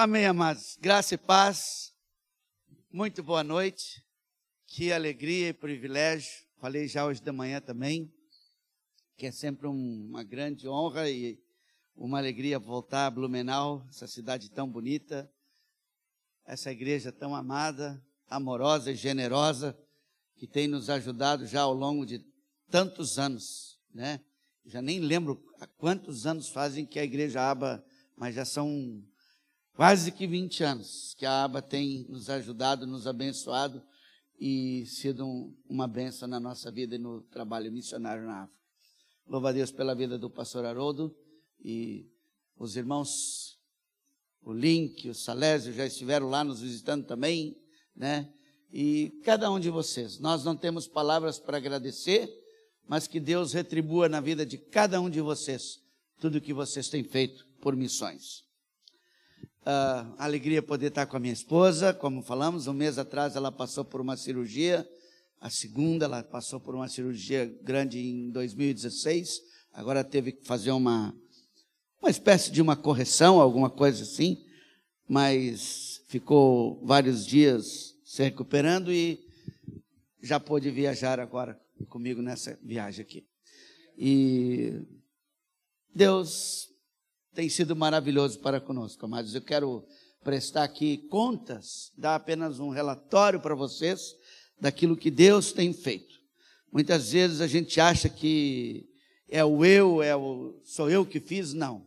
Amém, amados. Graça e paz. Muito boa noite. Que alegria e privilégio. Falei já hoje de manhã também, que é sempre um, uma grande honra e uma alegria voltar a Blumenau, essa cidade tão bonita, essa igreja tão amada, amorosa e generosa, que tem nos ajudado já ao longo de tantos anos, né? Já nem lembro há quantos anos fazem que a igreja aba, mas já são quase que 20 anos que a aba tem nos ajudado, nos abençoado e sido um, uma benção na nossa vida e no trabalho missionário na África. Louva a Deus pela vida do pastor Haroldo e os irmãos, o Link, o Salésio já estiveram lá nos visitando também, né? E cada um de vocês, nós não temos palavras para agradecer, mas que Deus retribua na vida de cada um de vocês tudo o que vocês têm feito por missões uh, alegria poder estar com a minha esposa, como falamos, um mês atrás ela passou por uma cirurgia, a segunda ela passou por uma cirurgia grande em 2016, agora teve que fazer uma, uma espécie de uma correção, alguma coisa assim, mas ficou vários dias se recuperando e já pôde viajar agora comigo nessa viagem aqui. E Deus tem sido maravilhoso para conosco, amados. Eu quero prestar aqui contas, dar apenas um relatório para vocês daquilo que Deus tem feito. Muitas vezes a gente acha que é o eu, é o sou eu que fiz, não.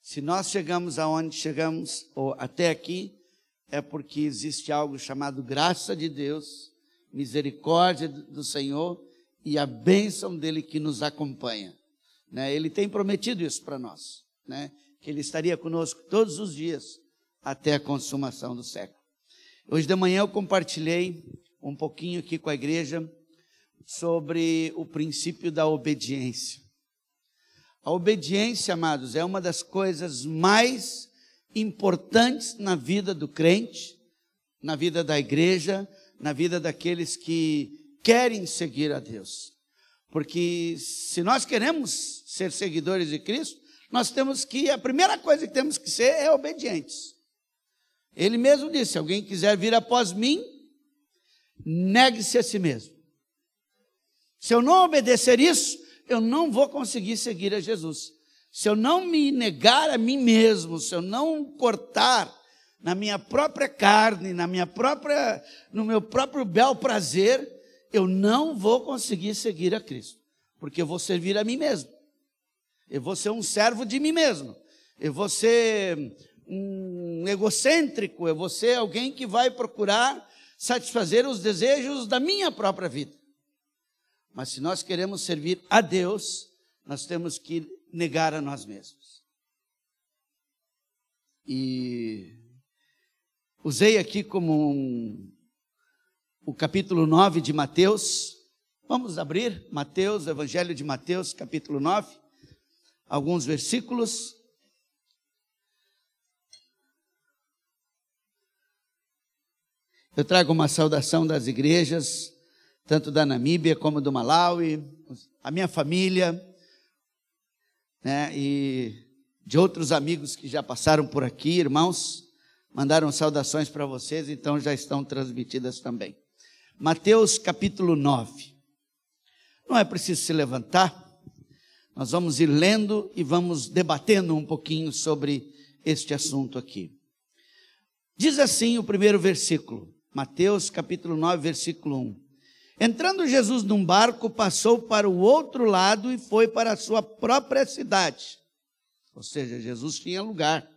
Se nós chegamos aonde chegamos ou até aqui, é porque existe algo chamado graça de Deus, misericórdia do Senhor e a bênção dele que nos acompanha. Né? Ele tem prometido isso para nós né, que Ele estaria conosco todos os dias até a consumação do século. Hoje de manhã eu compartilhei um pouquinho aqui com a igreja sobre o princípio da obediência. A obediência, amados, é uma das coisas mais importantes na vida do crente, na vida da igreja, na vida daqueles que querem seguir a Deus. Porque se nós queremos ser seguidores de Cristo, nós temos que, a primeira coisa que temos que ser é obedientes. Ele mesmo disse: se alguém quiser vir após mim, negue-se a si mesmo. Se eu não obedecer isso, eu não vou conseguir seguir a Jesus. Se eu não me negar a mim mesmo, se eu não cortar na minha própria carne, na minha própria, no meu próprio bel prazer, eu não vou conseguir seguir a Cristo, porque eu vou servir a mim mesmo. Eu vou ser um servo de mim mesmo. Eu vou ser um egocêntrico. Eu vou ser alguém que vai procurar satisfazer os desejos da minha própria vida. Mas se nós queremos servir a Deus, nós temos que negar a nós mesmos. E usei aqui como um, o capítulo 9 de Mateus. Vamos abrir Mateus, Evangelho de Mateus, capítulo 9 alguns versículos. Eu trago uma saudação das igrejas, tanto da Namíbia como do Malawi, a minha família, né, e de outros amigos que já passaram por aqui, irmãos, mandaram saudações para vocês, então já estão transmitidas também. Mateus capítulo 9. Não é preciso se levantar, nós vamos ir lendo e vamos debatendo um pouquinho sobre este assunto aqui. Diz assim o primeiro versículo, Mateus capítulo 9, versículo 1. Entrando Jesus num barco, passou para o outro lado e foi para a sua própria cidade. Ou seja, Jesus tinha lugar,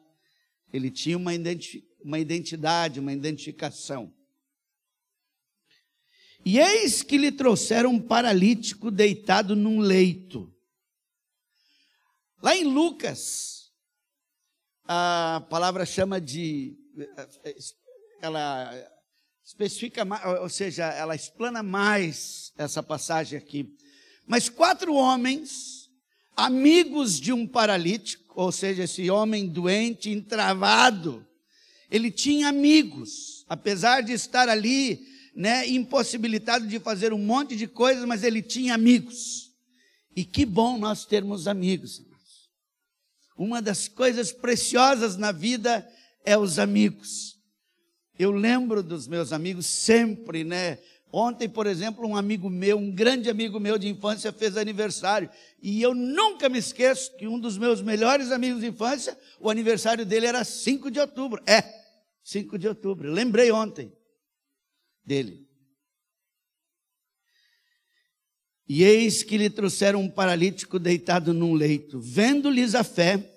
ele tinha uma, uma identidade, uma identificação. E eis que lhe trouxeram um paralítico deitado num leito. Lá em Lucas, a palavra chama de. Ela especifica, ou seja, ela explana mais essa passagem aqui. Mas quatro homens, amigos de um paralítico, ou seja, esse homem doente, entravado, ele tinha amigos, apesar de estar ali, né, impossibilitado de fazer um monte de coisas, mas ele tinha amigos. E que bom nós termos amigos. Uma das coisas preciosas na vida é os amigos. Eu lembro dos meus amigos sempre, né? Ontem, por exemplo, um amigo meu, um grande amigo meu de infância, fez aniversário. E eu nunca me esqueço que um dos meus melhores amigos de infância, o aniversário dele era 5 de outubro. É, 5 de outubro. Lembrei ontem dele. E eis que lhe trouxeram um paralítico deitado num leito. Vendo-lhes a fé,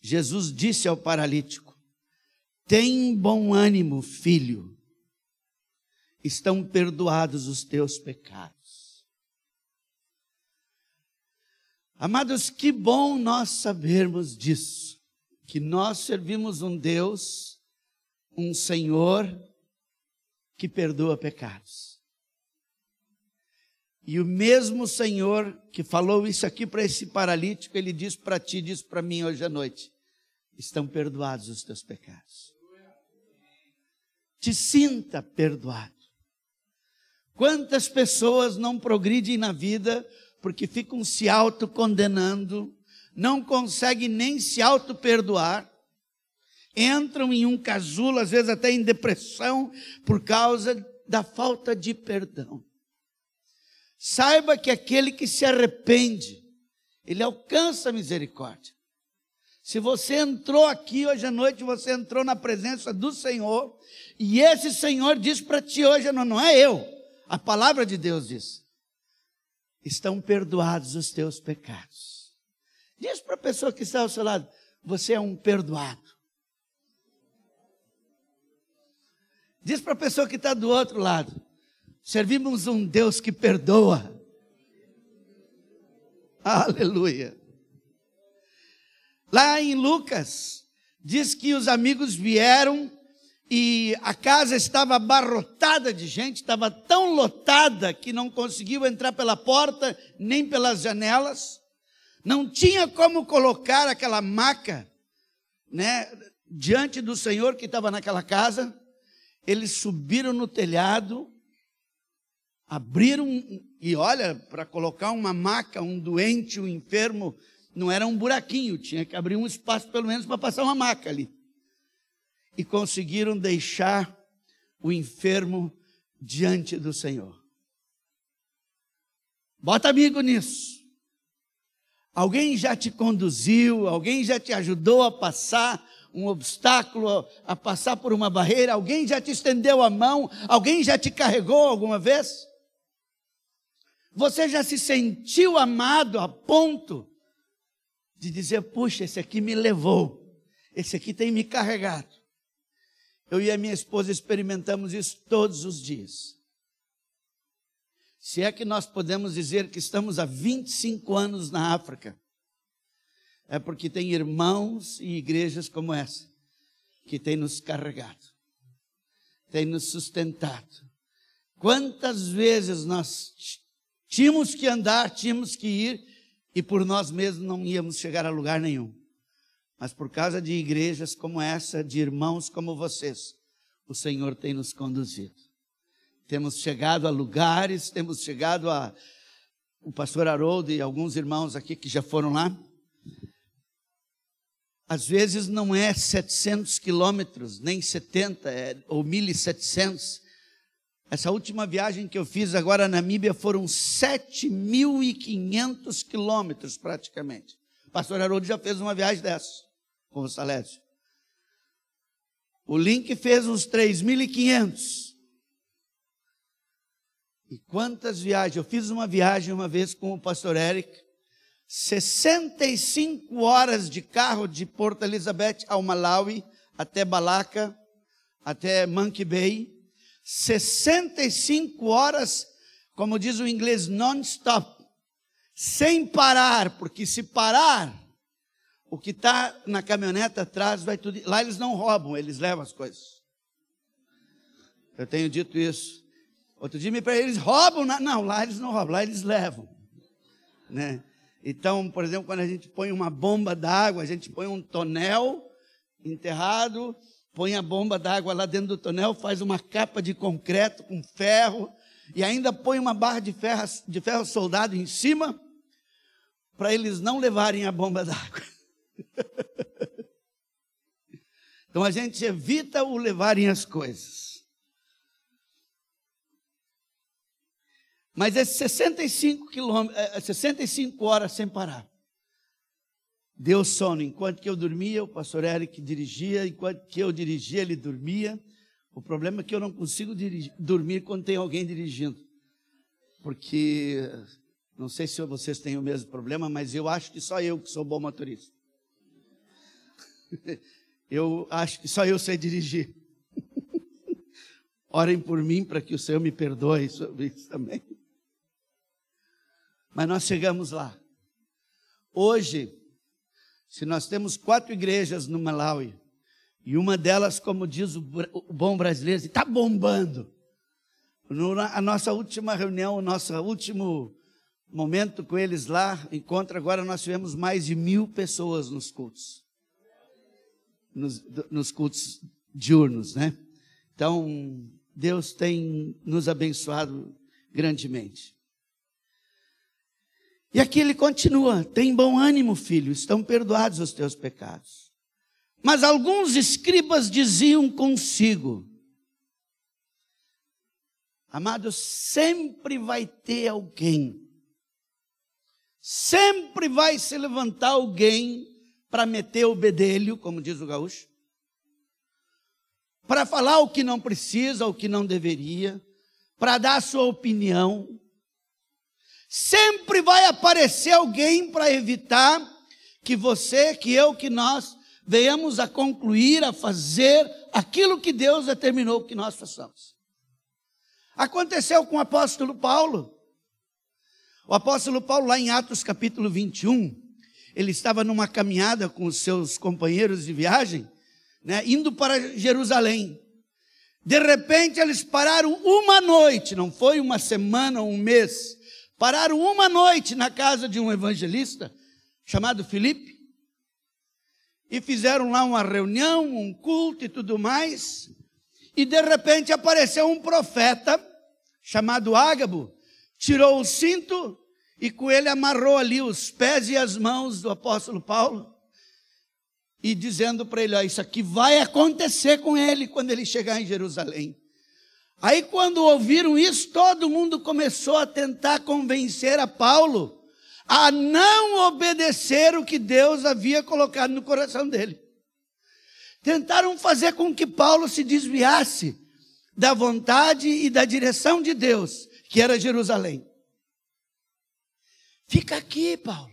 Jesus disse ao paralítico: Tem bom ânimo, filho estão perdoados os teus pecados. Amados, que bom nós sabermos disso, que nós servimos um Deus, um Senhor que perdoa pecados. E o mesmo Senhor que falou isso aqui para esse paralítico, ele diz para ti, diz para mim hoje à noite: estão perdoados os teus pecados. Te sinta perdoado. Quantas pessoas não progridem na vida porque ficam se autocondenando, não conseguem nem se auto-perdoar, entram em um casulo, às vezes até em depressão, por causa da falta de perdão. Saiba que aquele que se arrepende, ele alcança a misericórdia. Se você entrou aqui hoje à noite, você entrou na presença do Senhor, e esse Senhor diz para ti hoje, não, não é eu, a palavra de Deus diz: estão perdoados os teus pecados. Diz para a pessoa que está ao seu lado: você é um perdoado. Diz para a pessoa que está do outro lado: servimos um Deus que perdoa. Aleluia. Lá em Lucas, diz que os amigos vieram e a casa estava abarrotada de gente, estava tão lotada que não conseguiu entrar pela porta nem pelas janelas, não tinha como colocar aquela maca, né, diante do Senhor que estava naquela casa. Eles subiram no telhado, abriram e olha, para colocar uma maca, um doente, um enfermo, não era um buraquinho, tinha que abrir um espaço pelo menos para passar uma maca ali e conseguiram deixar o enfermo diante do Senhor. Bota amigo nisso. Alguém já te conduziu, alguém já te ajudou a passar um obstáculo, a passar por uma barreira, alguém já te estendeu a mão, alguém já te carregou alguma vez? Você já se sentiu amado a ponto de dizer: puxa, esse aqui me levou, esse aqui tem me carregado. Eu e a minha esposa experimentamos isso todos os dias. Se é que nós podemos dizer que estamos há 25 anos na África, é porque tem irmãos e igrejas como essa que têm nos carregado, têm nos sustentado. Quantas vezes nós tínhamos que andar, tínhamos que ir e por nós mesmos não íamos chegar a lugar nenhum. Mas por causa de igrejas como essa, de irmãos como vocês, o Senhor tem nos conduzido. Temos chegado a lugares, temos chegado a. O pastor Haroldo e alguns irmãos aqui que já foram lá. Às vezes não é 700 quilômetros, nem 70 é, ou 1.700. Essa última viagem que eu fiz agora na Namíbia foram 7.500 quilômetros praticamente. O pastor Haroldo já fez uma viagem dessa com o Salésio. O Link fez uns 3.500. E quantas viagens? Eu fiz uma viagem uma vez com o pastor Eric. 65 horas de carro de Porto Elizabeth ao Malawi, até Balaca, até Monkey Bay. 65 horas, como diz o inglês, non-stop. Sem parar, porque se parar, o que está na caminhonete atrás vai tudo. Lá eles não roubam, eles levam as coisas. Eu tenho dito isso. Outro dia me perguntaram, eles roubam? Não, lá eles não roubam, lá eles levam. Né? Então, por exemplo, quando a gente põe uma bomba d'água, a gente põe um tonel enterrado, põe a bomba d'água lá dentro do tonel, faz uma capa de concreto com ferro e ainda põe uma barra de ferro, de ferro soldado em cima para eles não levarem a bomba d'água. Então a gente evita o levarem as coisas. Mas é 65 quilômetros, 65 horas sem parar. Deu sono. Enquanto que eu dormia, o pastor Eric dirigia. Enquanto que eu dirigia, ele dormia. O problema é que eu não consigo dirigir, dormir quando tem alguém dirigindo. Porque, não sei se vocês têm o mesmo problema, mas eu acho que só eu que sou bom motorista. Eu acho que só eu sei dirigir. Orem por mim para que o Senhor me perdoe sobre isso também. Mas nós chegamos lá. Hoje, se nós temos quatro igrejas no Malawi, e uma delas, como diz o bom brasileiro, está bombando. A nossa última reunião, o nosso último momento com eles lá, encontro agora, nós tivemos mais de mil pessoas nos cultos. Nos, nos cultos diurnos, né? Então, Deus tem nos abençoado grandemente. E aqui ele continua: tem bom ânimo, filho, estão perdoados os teus pecados. Mas alguns escribas diziam consigo: Amados, sempre vai ter alguém, sempre vai se levantar alguém para meter o bedelho, como diz o gaúcho, para falar o que não precisa, o que não deveria, para dar a sua opinião. Sempre vai aparecer alguém para evitar que você, que eu, que nós venhamos a concluir, a fazer aquilo que Deus determinou que nós façamos. Aconteceu com o apóstolo Paulo. O apóstolo Paulo, lá em Atos capítulo 21, ele estava numa caminhada com os seus companheiros de viagem, né, indo para Jerusalém. De repente, eles pararam uma noite, não foi uma semana ou um mês, pararam uma noite na casa de um evangelista chamado Filipe e fizeram lá uma reunião, um culto e tudo mais. E de repente apareceu um profeta chamado Ágabo, tirou o cinto e com ele amarrou ali os pés e as mãos do apóstolo Paulo. E dizendo para ele: ó, Isso aqui vai acontecer com ele quando ele chegar em Jerusalém. Aí, quando ouviram isso, todo mundo começou a tentar convencer a Paulo a não obedecer o que Deus havia colocado no coração dele. Tentaram fazer com que Paulo se desviasse da vontade e da direção de Deus, que era Jerusalém. Fica aqui, Paulo,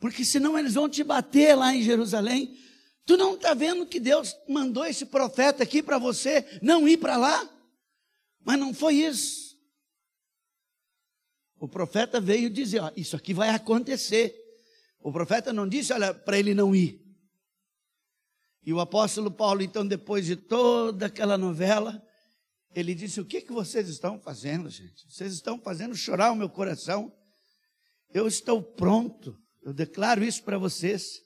porque senão eles vão te bater lá em Jerusalém. Tu não está vendo que Deus mandou esse profeta aqui para você não ir para lá? Mas não foi isso. O profeta veio dizer: ó, Isso aqui vai acontecer. O profeta não disse, olha, para ele não ir. E o apóstolo Paulo, então, depois de toda aquela novela, ele disse: O que, que vocês estão fazendo, gente? Vocês estão fazendo chorar o meu coração. Eu estou pronto, eu declaro isso para vocês.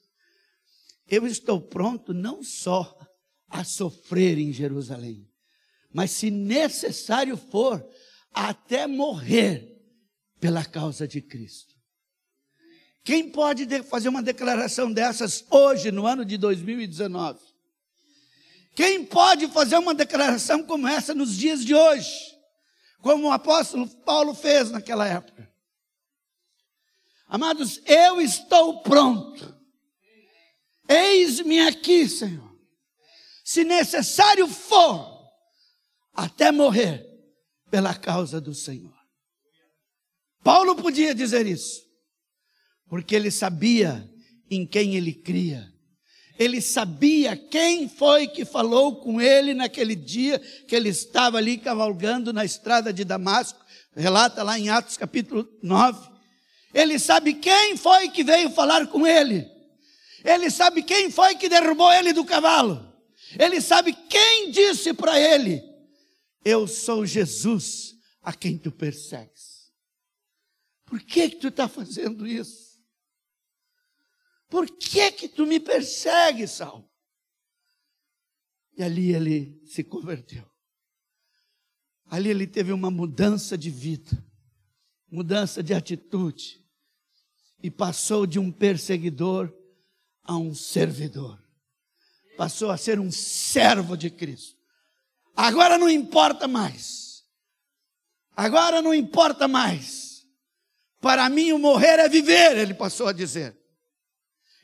Eu estou pronto não só a sofrer em Jerusalém, mas se necessário for, até morrer pela causa de Cristo. Quem pode fazer uma declaração dessas hoje, no ano de 2019? Quem pode fazer uma declaração como essa nos dias de hoje? Como o apóstolo Paulo fez naquela época. Amados, eu estou pronto. Eis-me aqui, Senhor. Se necessário for, até morrer pela causa do Senhor. Paulo podia dizer isso, porque ele sabia em quem ele cria. Ele sabia quem foi que falou com ele naquele dia que ele estava ali cavalgando na estrada de Damasco, relata lá em Atos capítulo 9. Ele sabe quem foi que veio falar com ele. Ele sabe quem foi que derrubou ele do cavalo. Ele sabe quem disse para ele: Eu sou Jesus a quem tu persegues. Por que que tu está fazendo isso? Por que que tu me persegues, Saulo? E ali ele se converteu. Ali ele teve uma mudança de vida, mudança de atitude, e passou de um perseguidor a um servidor. passou a ser um servo de Cristo. Agora não importa mais. Agora não importa mais. Para mim, o morrer é viver, ele passou a dizer.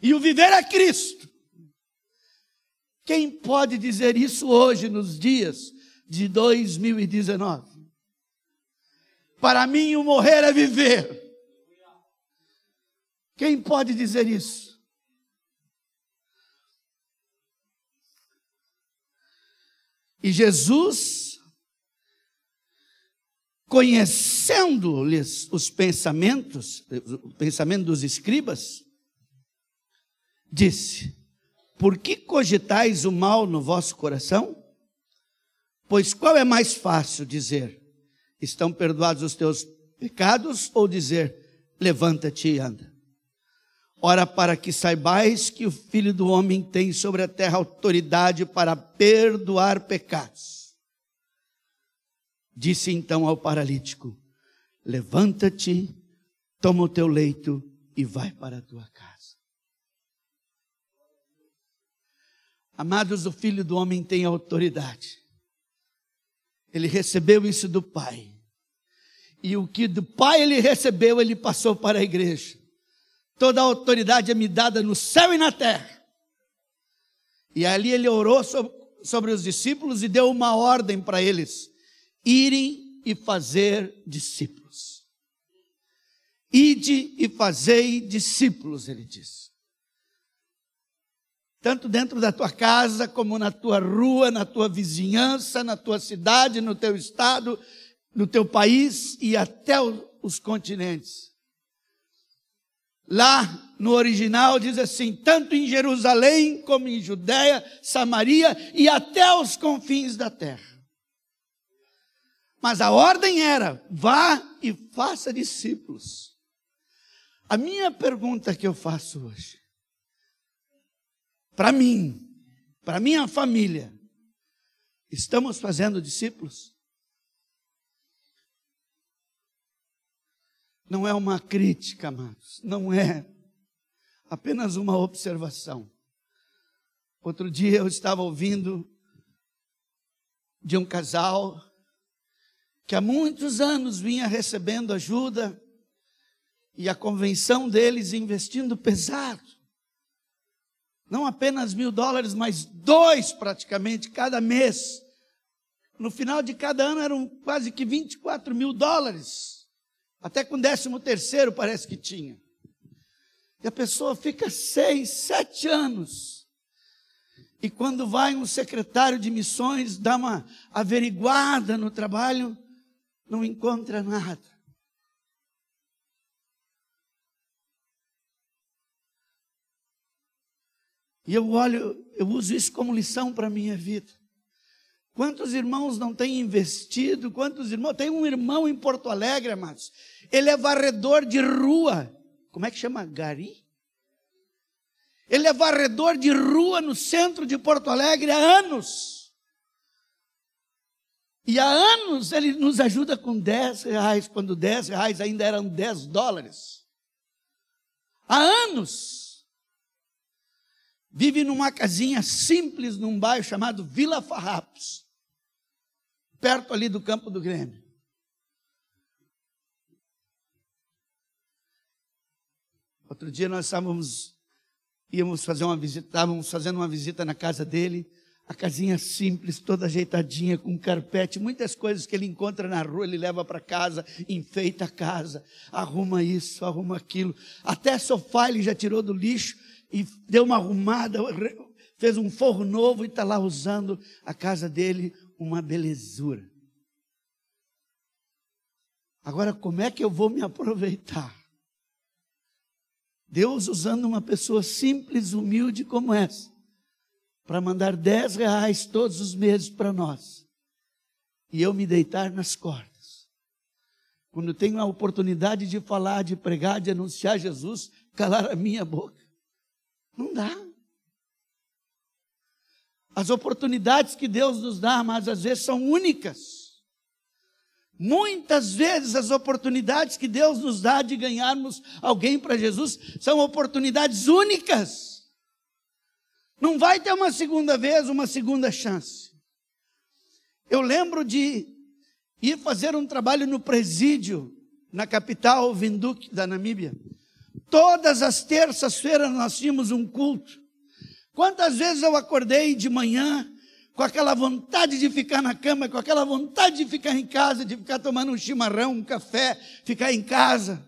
E o viver é Cristo. Quem pode dizer isso hoje, nos dias de 2019? Para mim, o morrer é viver. Quem pode dizer isso? E Jesus, conhecendo-lhes os pensamentos, o pensamento dos escribas, disse: Por que cogitais o mal no vosso coração? Pois qual é mais fácil dizer: Estão perdoados os teus pecados, ou dizer: Levanta-te e anda? Ora, para que saibais que o Filho do Homem tem sobre a terra autoridade para perdoar pecados. Disse então ao paralítico: Levanta-te, toma o teu leito e vai para a tua casa. Amados, o Filho do Homem tem autoridade. Ele recebeu isso do Pai. E o que do Pai ele recebeu, ele passou para a igreja. Toda a autoridade é me dada no céu e na terra. E ali ele orou sobre, os discípulos e deu uma ordem para eles: irem e fazer discípulos. Ide e fazei discípulos, ele disse. Tanto dentro da tua casa, como na tua rua, na tua vizinhança, na tua cidade, no teu estado, no teu país e até os continentes. Lá no original diz assim: tanto em Jerusalém como em Judéia, Samaria e até os confins da terra. Mas a ordem era: vá e faça discípulos. A minha pergunta que eu faço hoje, para mim, para minha família, estamos fazendo discípulos? Não é uma crítica, amados, não é apenas uma observação. Outro dia eu estava ouvindo de um casal que há muitos anos vinha recebendo ajuda e a convenção deles investindo pesado. Não apenas mil dólares, mas dois praticamente cada mês. No final de cada ano eram quase que 24 mil dólares. Até com décimo terceiro parece que tinha. E a pessoa fica seis, sete anos. E quando vai um secretário de missões, dá uma averiguada no trabalho, não encontra nada. E eu olho, eu uso isso como lição para a minha vida. Quantos irmãos não têm investido? Quantos irmãos? Tem um irmão em Porto Alegre, amados. Ele é varredor de rua. Como é que chama? Gari? Ele é varredor de rua no centro de Porto Alegre há anos. E há anos ele nos ajuda com 10 reais, quando 10 reais ainda eram 10 dólares. Há anos. Vive numa casinha simples num bairro chamado Vila Farrapos perto ali do campo do Grêmio. Outro dia nós estávamos, íamos fazer uma visita, estávamos fazendo uma visita na casa dele, a casinha simples, toda ajeitadinha, com carpete, muitas coisas que ele encontra na rua, ele leva para casa, enfeita a casa, arruma isso, arruma aquilo, até sofá ele já tirou do lixo e deu uma arrumada, fez um forro novo e está lá usando a casa dele, uma belezura. Agora, como é que eu vou me aproveitar? Deus usando uma pessoa simples, humilde como essa, para mandar 10 reais todos os meses para nós, e eu me deitar nas cordas. Quando tenho a oportunidade de falar, de pregar, de anunciar Jesus, calar a minha boca. Não dá. As oportunidades que Deus nos dá, mas às vezes são únicas. Muitas vezes as oportunidades que Deus nos dá de ganharmos alguém para Jesus são oportunidades únicas. Não vai ter uma segunda vez, uma segunda chance. Eu lembro de ir fazer um trabalho no presídio, na capital Windhoek da Namíbia. Todas as terças-feiras nós tínhamos um culto. Quantas vezes eu acordei de manhã com aquela vontade de ficar na cama, com aquela vontade de ficar em casa, de ficar tomando um chimarrão, um café, ficar em casa.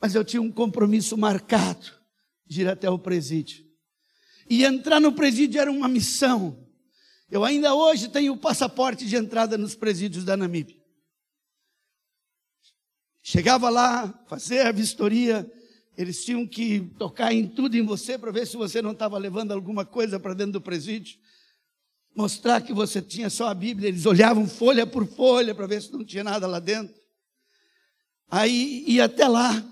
Mas eu tinha um compromisso marcado de ir até o presídio. E entrar no presídio era uma missão. Eu ainda hoje tenho o passaporte de entrada nos presídios da Namíbia. Chegava lá, fazer a vistoria, eles tinham que tocar em tudo em você para ver se você não estava levando alguma coisa para dentro do presídio. Mostrar que você tinha só a Bíblia. Eles olhavam folha por folha para ver se não tinha nada lá dentro. Aí ia até lá.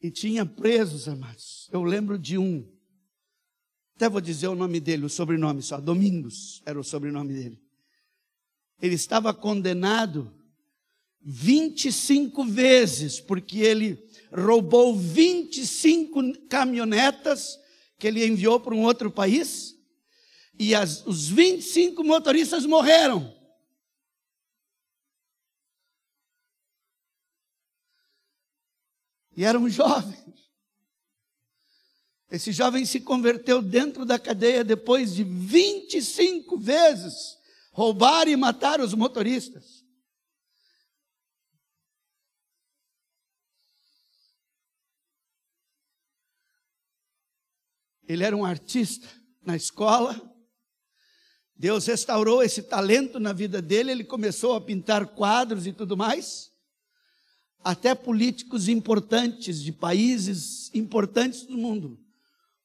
E tinha presos, amados. Eu lembro de um. Até vou dizer o nome dele, o sobrenome só. Domingos era o sobrenome dele. Ele estava condenado 25 vezes, porque ele roubou 25 caminhonetas que ele enviou para um outro país, e as, os 25 motoristas morreram. E eram jovens. Esse jovem se converteu dentro da cadeia depois de 25 vezes roubar e matar os motoristas. Ele era um artista na escola. Deus restaurou esse talento na vida dele, ele começou a pintar quadros e tudo mais. Até políticos importantes de países importantes do mundo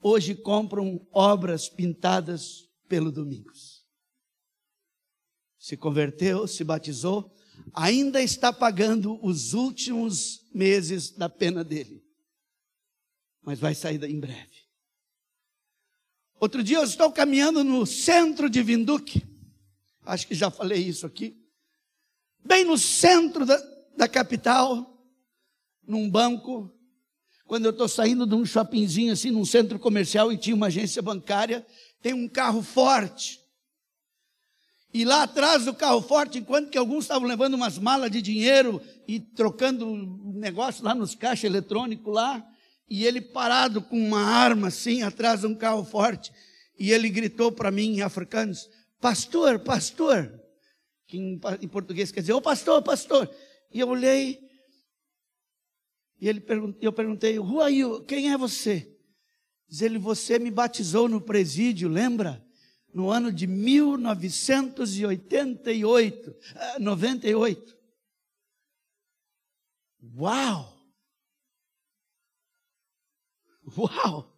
hoje compram obras pintadas pelo Domingos. Se converteu, se batizou, ainda está pagando os últimos meses da pena dele. Mas vai sair em breve. Outro dia eu estou caminhando no centro de Vinduque, acho que já falei isso aqui, bem no centro da, da capital, num banco, quando eu estou saindo de um shoppingzinho assim, num centro comercial e tinha uma agência bancária, tem um carro forte. E lá atrás do carro forte, enquanto que alguns estavam levando umas malas de dinheiro e trocando negócio lá nos caixas eletrônicos lá, e ele parado com uma arma assim atrás de um carro forte, e ele gritou para mim em africanos: Pastor, pastor, que em, em português quer dizer, ô oh, pastor, pastor. E eu olhei, e ele eu perguntei: Who are you? Quem é você? Diz ele: Você me batizou no presídio, lembra? No ano de 1988, 98. Ah, Uau! Uau!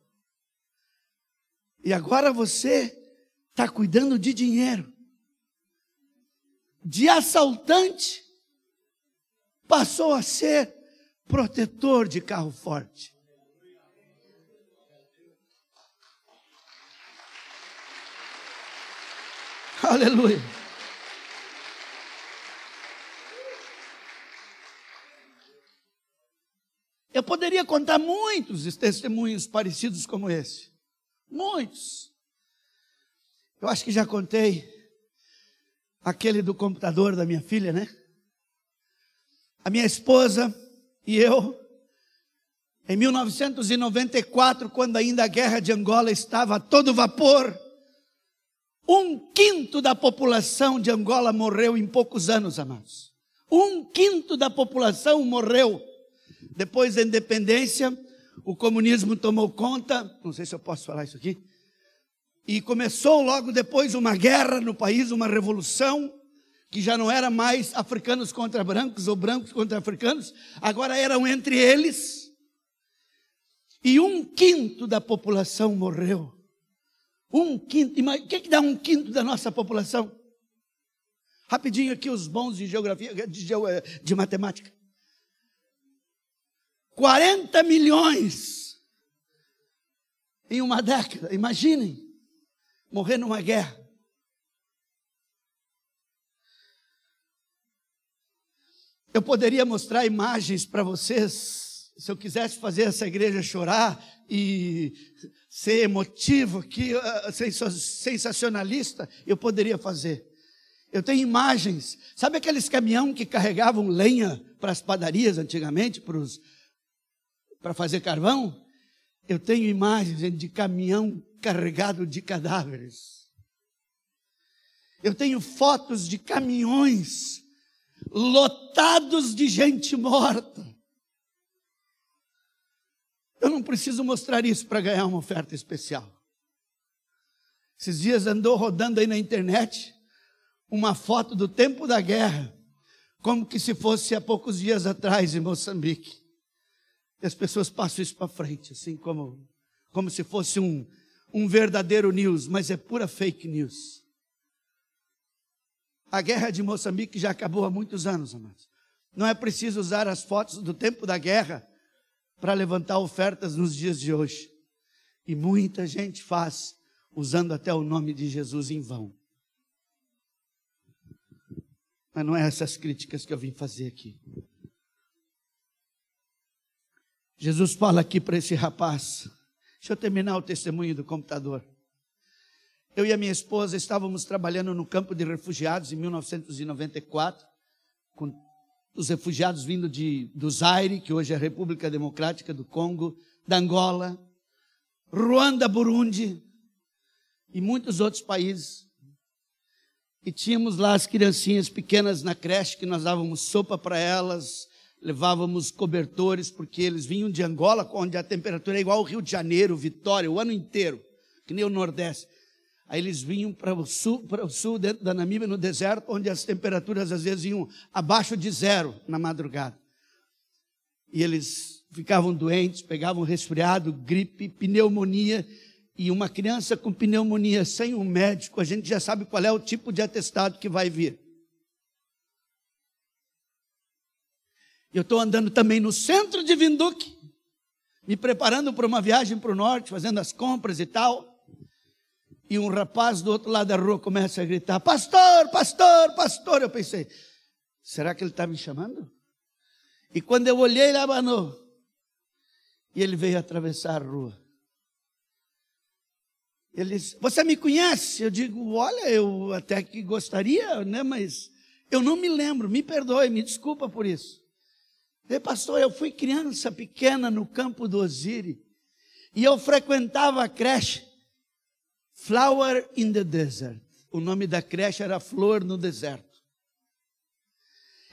E agora você está cuidando de dinheiro. De assaltante, passou a ser protetor de carro forte. Aleluia. Eu poderia contar muitos testemunhos parecidos como esse. Muitos. Eu acho que já contei aquele do computador da minha filha, né? A minha esposa e eu, em 1994, quando ainda a guerra de Angola estava a todo vapor, um quinto da população de Angola morreu em poucos anos, amados. Um quinto da população morreu depois da independência, o comunismo tomou conta, não sei se eu posso falar isso aqui, e começou logo depois uma guerra no país, uma revolução, que já não era mais africanos contra brancos ou brancos contra africanos, agora eram entre eles. E um quinto da população morreu. Um quinto. O que, é que dá um quinto da nossa população? Rapidinho aqui, os bons de geografia, de, de matemática. 40 milhões em uma década. Imaginem morrer numa guerra. Eu poderia mostrar imagens para vocês se eu quisesse fazer essa igreja chorar e ser emotivo, que, uh, sensacionalista, eu poderia fazer. Eu tenho imagens. Sabe aqueles caminhão que carregavam lenha para as padarias antigamente, para fazer carvão? Eu tenho imagens de caminhão carregado de cadáveres. Eu tenho fotos de caminhões lotados de gente morta. Eu não preciso mostrar isso para ganhar uma oferta especial. Esses dias andou rodando aí na internet uma foto do tempo da guerra, como que se fosse há poucos dias atrás em Moçambique. E as pessoas passam isso para frente, assim como, como se fosse um, um verdadeiro news, mas é pura fake news. A guerra de Moçambique já acabou há muitos anos, amados. Não é preciso usar as fotos do tempo da guerra para levantar ofertas nos dias de hoje. E muita gente faz usando até o nome de Jesus em vão. Mas não é essas críticas que eu vim fazer aqui. Jesus fala aqui para esse rapaz. Deixa eu terminar o testemunho do computador. Eu e a minha esposa estávamos trabalhando no campo de refugiados em 1994, com os refugiados vindo de, do Zaire, que hoje é a República Democrática do Congo, da Angola, Ruanda, Burundi e muitos outros países. E tínhamos lá as criancinhas pequenas na creche que nós dávamos sopa para elas, levávamos cobertores, porque eles vinham de Angola, onde a temperatura é igual ao Rio de Janeiro, Vitória, o ano inteiro, que nem o Nordeste. Aí eles vinham para o sul, para o sul dentro da Namíbia, no deserto, onde as temperaturas às vezes iam abaixo de zero na madrugada. E eles ficavam doentes, pegavam resfriado, gripe, pneumonia. E uma criança com pneumonia sem um médico, a gente já sabe qual é o tipo de atestado que vai vir. Eu estou andando também no centro de Vinduque, me preparando para uma viagem para o norte, fazendo as compras e tal e um rapaz do outro lado da rua começa a gritar: Pastor, pastor, pastor. Eu pensei: será que ele está me chamando? E quando eu olhei, ele abanou. E ele veio atravessar a rua. Ele disse: Você me conhece? Eu digo: Olha, eu até que gostaria, né? Mas eu não me lembro. Me perdoe, me desculpa por isso. Ele, pastor, eu fui criança pequena no campo do Osíris. E eu frequentava a creche. Flower in the Desert. O nome da creche era Flor no Deserto.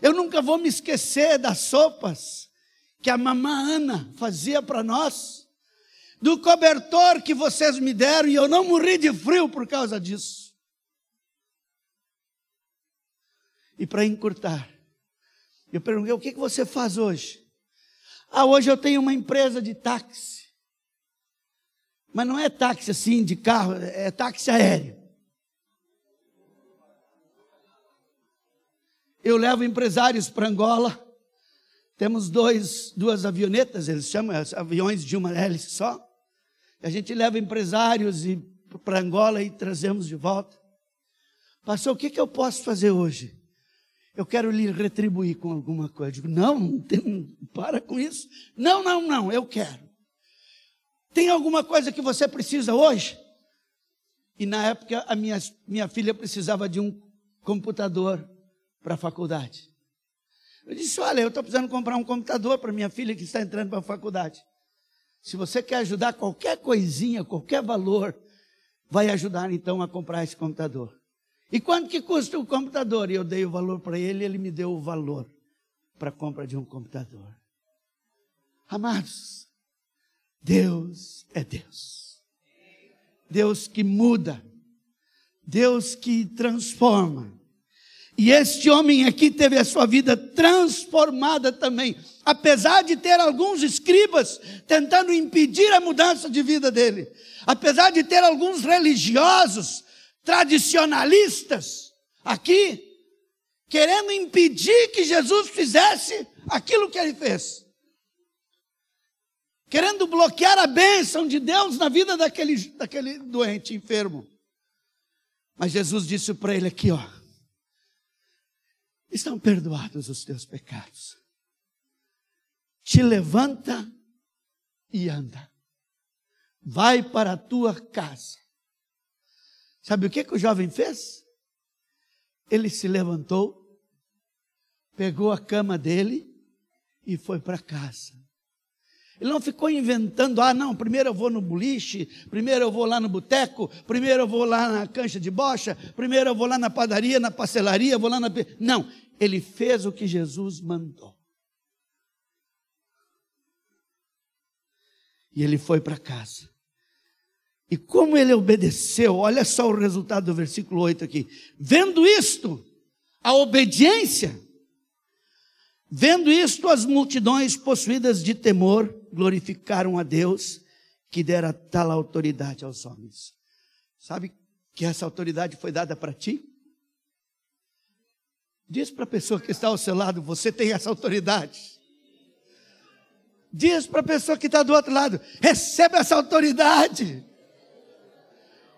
Eu nunca vou me esquecer das sopas que a mamã Ana fazia para nós, do cobertor que vocês me deram e eu não morri de frio por causa disso. E para encurtar, eu perguntei: o que, que você faz hoje? Ah, hoje eu tenho uma empresa de táxi. Mas não é táxi assim de carro, é táxi aéreo. Eu levo empresários para Angola. Temos dois, duas avionetas, eles chamam aviões de uma hélice só. A gente leva empresários para Angola e trazemos de volta. Pastor, o que, que eu posso fazer hoje? Eu quero lhe retribuir com alguma coisa. Eu digo, não, não tem, para com isso. Não, não, não, eu quero. Tem alguma coisa que você precisa hoje? E na época a minha, minha filha precisava de um computador para a faculdade. Eu disse: Olha, eu estou precisando comprar um computador para minha filha que está entrando para a faculdade. Se você quer ajudar qualquer coisinha, qualquer valor, vai ajudar então a comprar esse computador. E quanto que custa o computador? E eu dei o valor para ele, ele me deu o valor para a compra de um computador. Amados, Deus é Deus. Deus que muda. Deus que transforma. E este homem aqui teve a sua vida transformada também, apesar de ter alguns escribas tentando impedir a mudança de vida dele, apesar de ter alguns religiosos, tradicionalistas aqui, querendo impedir que Jesus fizesse aquilo que ele fez querendo bloquear a bênção de Deus na vida daquele, daquele doente, enfermo. Mas Jesus disse para ele aqui, ó, estão perdoados os teus pecados. te levanta e anda. Vai para a tua casa. Sabe o que, que o jovem fez? Ele se levantou, pegou a cama dele e foi para casa. Ele não ficou inventando, ah, não, primeiro eu vou no boliche, primeiro eu vou lá no boteco, primeiro eu vou lá na cancha de bocha, primeiro eu vou lá na padaria, na pastelaria, vou lá na. Não, ele fez o que Jesus mandou. E ele foi para casa. E como ele obedeceu, olha só o resultado do versículo 8 aqui. Vendo isto, a obediência, vendo isto, as multidões possuídas de temor glorificaram a Deus que dera tal autoridade aos homens. Sabe que essa autoridade foi dada para ti? Diz para a pessoa que está ao seu lado: você tem essa autoridade. Diz para a pessoa que está do outro lado: recebe essa autoridade.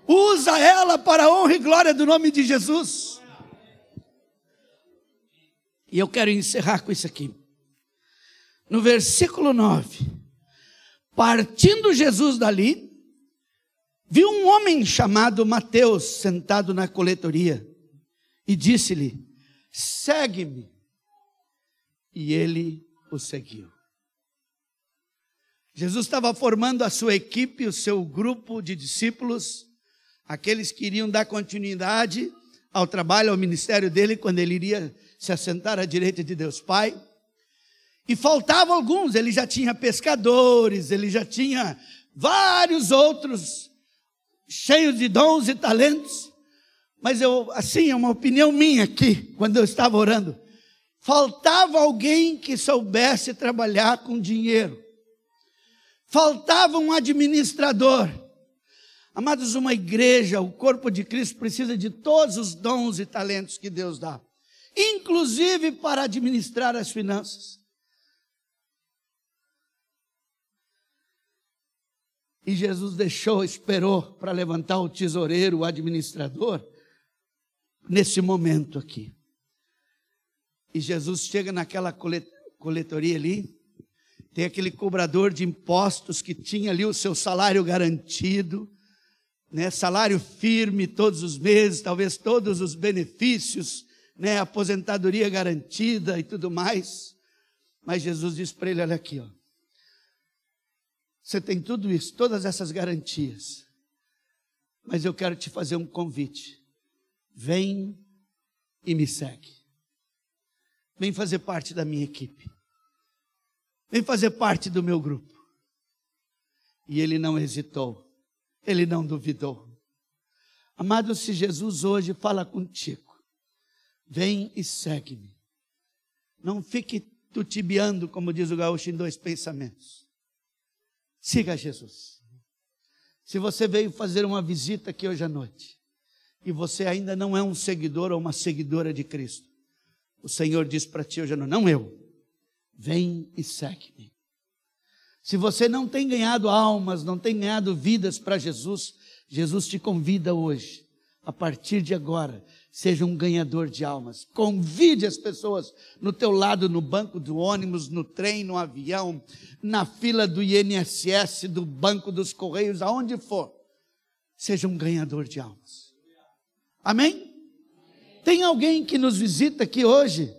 Usa ela para a honra e glória do nome de Jesus. E eu quero encerrar com isso aqui. No versículo 9: Partindo Jesus dali, viu um homem chamado Mateus sentado na coletoria e disse-lhe: Segue-me. E ele o seguiu. Jesus estava formando a sua equipe, o seu grupo de discípulos, aqueles que iriam dar continuidade ao trabalho, ao ministério dele, quando ele iria se assentar à direita de Deus Pai. E faltavam alguns, ele já tinha pescadores, ele já tinha vários outros cheios de dons e talentos. Mas eu, assim, é uma opinião minha aqui, quando eu estava orando. Faltava alguém que soubesse trabalhar com dinheiro. Faltava um administrador. Amados, uma igreja, o corpo de Cristo precisa de todos os dons e talentos que Deus dá, inclusive para administrar as finanças. E Jesus deixou, esperou para levantar o tesoureiro, o administrador, nesse momento aqui. E Jesus chega naquela coletoria ali, tem aquele cobrador de impostos que tinha ali o seu salário garantido, né, salário firme todos os meses, talvez todos os benefícios, né, aposentadoria garantida e tudo mais. Mas Jesus diz para ele: olha aqui, ó, você tem tudo isso, todas essas garantias, mas eu quero te fazer um convite. Vem e me segue. Vem fazer parte da minha equipe. Vem fazer parte do meu grupo. E ele não hesitou, ele não duvidou. Amado, se Jesus hoje fala contigo, vem e segue-me. Não fique tutibiando, como diz o gaúcho, em dois pensamentos. Siga Jesus. Se você veio fazer uma visita aqui hoje à noite, e você ainda não é um seguidor ou uma seguidora de Cristo, o Senhor diz para ti hoje à noite, não eu, Vem e segue-me. Se você não tem ganhado almas, não tem ganhado vidas para Jesus, Jesus te convida hoje, a partir de agora, seja um ganhador de almas. Convide as pessoas no teu lado, no banco do ônibus, no trem, no avião, na fila do INSS, do banco dos correios, aonde for. Seja um ganhador de almas. Amém? Tem alguém que nos visita aqui hoje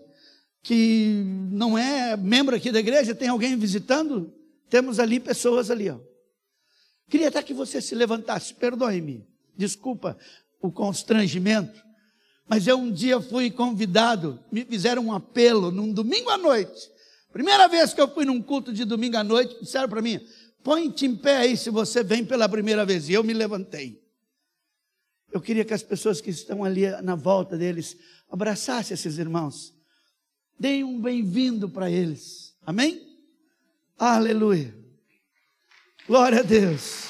que não é membro aqui da igreja, tem alguém visitando? Temos ali pessoas ali, ó. Queria até que você se levantasse, perdoe-me, desculpa o constrangimento, mas eu um dia fui convidado, me fizeram um apelo num domingo à noite. Primeira vez que eu fui num culto de domingo à noite, disseram para mim: põe-te em pé aí se você vem pela primeira vez. E eu me levantei. Eu queria que as pessoas que estão ali na volta deles abraçassem esses irmãos Deem um bem-vindo para eles. Amém? Aleluia. Glória a Deus.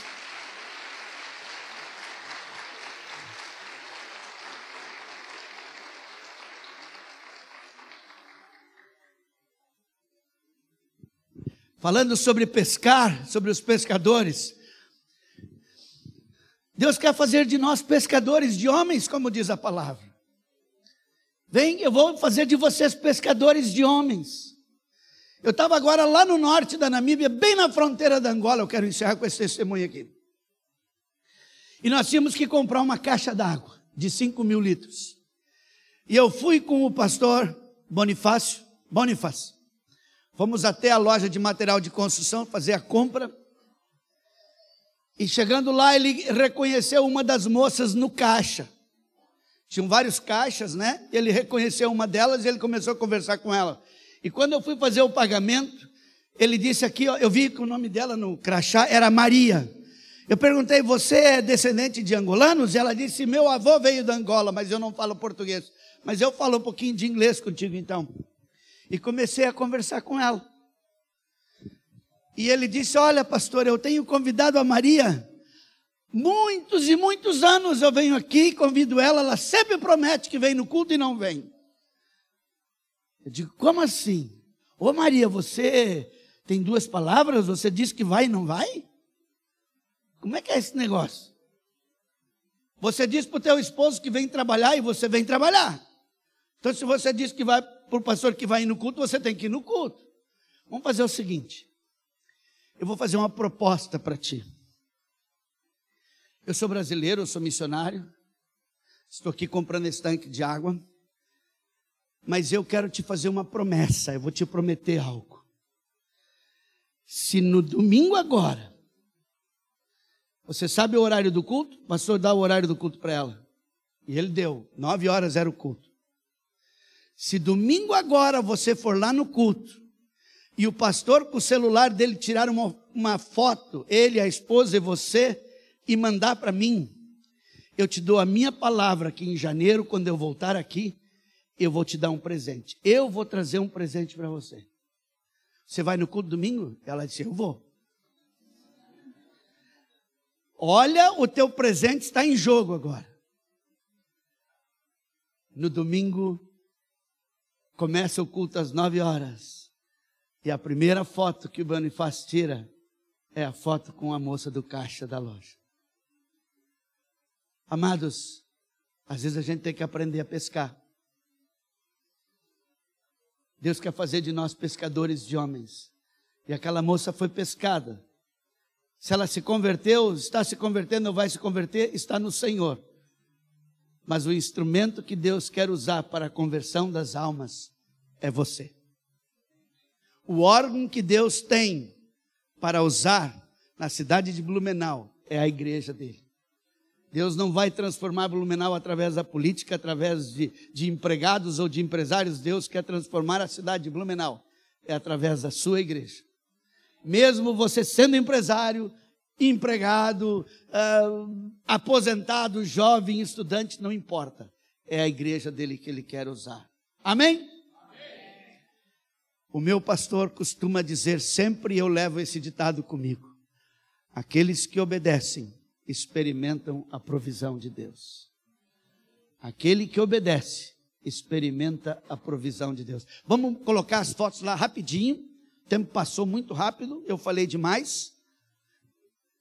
Falando sobre pescar, sobre os pescadores. Deus quer fazer de nós pescadores de homens, como diz a palavra. Vem, eu vou fazer de vocês pescadores de homens. Eu estava agora lá no norte da Namíbia, bem na fronteira da Angola. Eu quero encerrar com esse testemunho aqui. E nós tínhamos que comprar uma caixa d'água de 5 mil litros. E eu fui com o pastor Bonifácio, Bonifácio. Fomos até a loja de material de construção fazer a compra. E chegando lá, ele reconheceu uma das moças no caixa. Tinham vários caixas, né? Ele reconheceu uma delas e ele começou a conversar com ela. E quando eu fui fazer o pagamento, ele disse aqui, ó, eu vi que o nome dela no crachá era Maria. Eu perguntei, você é descendente de angolanos? E ela disse, meu avô veio da Angola, mas eu não falo português. Mas eu falo um pouquinho de inglês contigo então. E comecei a conversar com ela. E ele disse, olha pastor, eu tenho convidado a Maria Muitos e muitos anos eu venho aqui, convido ela, ela sempre promete que vem no culto e não vem. Eu digo, como assim? Ô Maria, você tem duas palavras, você diz que vai e não vai? Como é que é esse negócio? Você diz para o teu esposo que vem trabalhar e você vem trabalhar. Então, se você diz que vai para o pastor que vai ir no culto, você tem que ir no culto. Vamos fazer o seguinte: eu vou fazer uma proposta para ti. Eu sou brasileiro, eu sou missionário. Estou aqui comprando esse tanque de água. Mas eu quero te fazer uma promessa, eu vou te prometer algo. Se no domingo agora, você sabe o horário do culto? O pastor dá o horário do culto para ela. E ele deu, nove horas era o culto. Se domingo agora você for lá no culto, e o pastor com o celular dele tirar uma, uma foto, ele, a esposa e você, e mandar para mim, eu te dou a minha palavra que em janeiro, quando eu voltar aqui, eu vou te dar um presente. Eu vou trazer um presente para você. Você vai no culto domingo? Ela disse: Eu vou. Olha, o teu presente está em jogo agora. No domingo, começa o culto às nove horas. E a primeira foto que o Bonifácio tira é a foto com a moça do caixa da loja. Amados, às vezes a gente tem que aprender a pescar. Deus quer fazer de nós pescadores de homens. E aquela moça foi pescada. Se ela se converteu, está se convertendo ou vai se converter, está no Senhor. Mas o instrumento que Deus quer usar para a conversão das almas é você. O órgão que Deus tem para usar na cidade de Blumenau é a igreja dele. Deus não vai transformar Blumenau através da política, através de, de empregados ou de empresários. Deus quer transformar a cidade de Blumenau. É através da sua igreja. Mesmo você sendo empresário, empregado, uh, aposentado, jovem, estudante, não importa. É a igreja dele que ele quer usar. Amém? Amém? O meu pastor costuma dizer sempre, eu levo esse ditado comigo: aqueles que obedecem experimentam a provisão de Deus. Aquele que obedece experimenta a provisão de Deus. Vamos colocar as fotos lá rapidinho. O tempo passou muito rápido, eu falei demais.